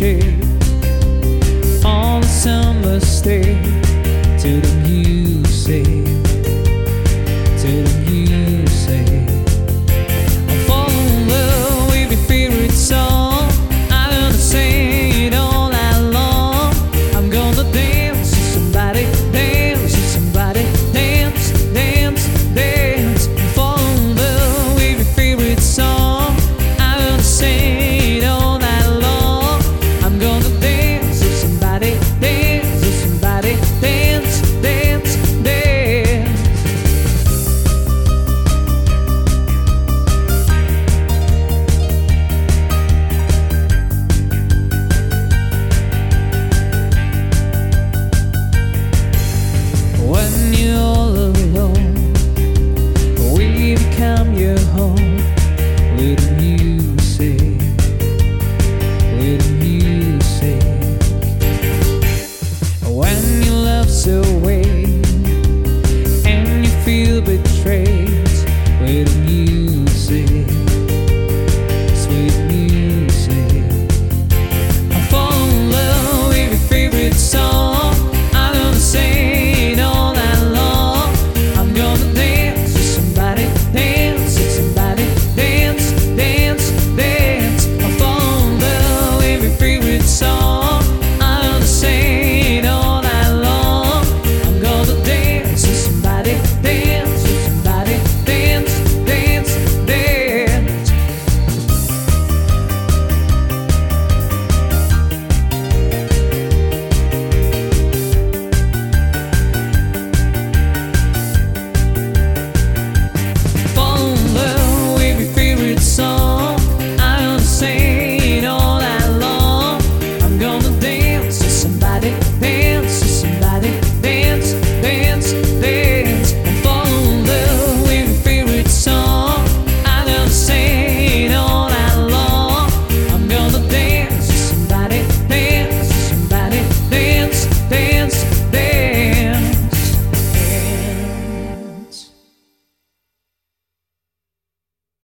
chair on the summer stage to the music. Your away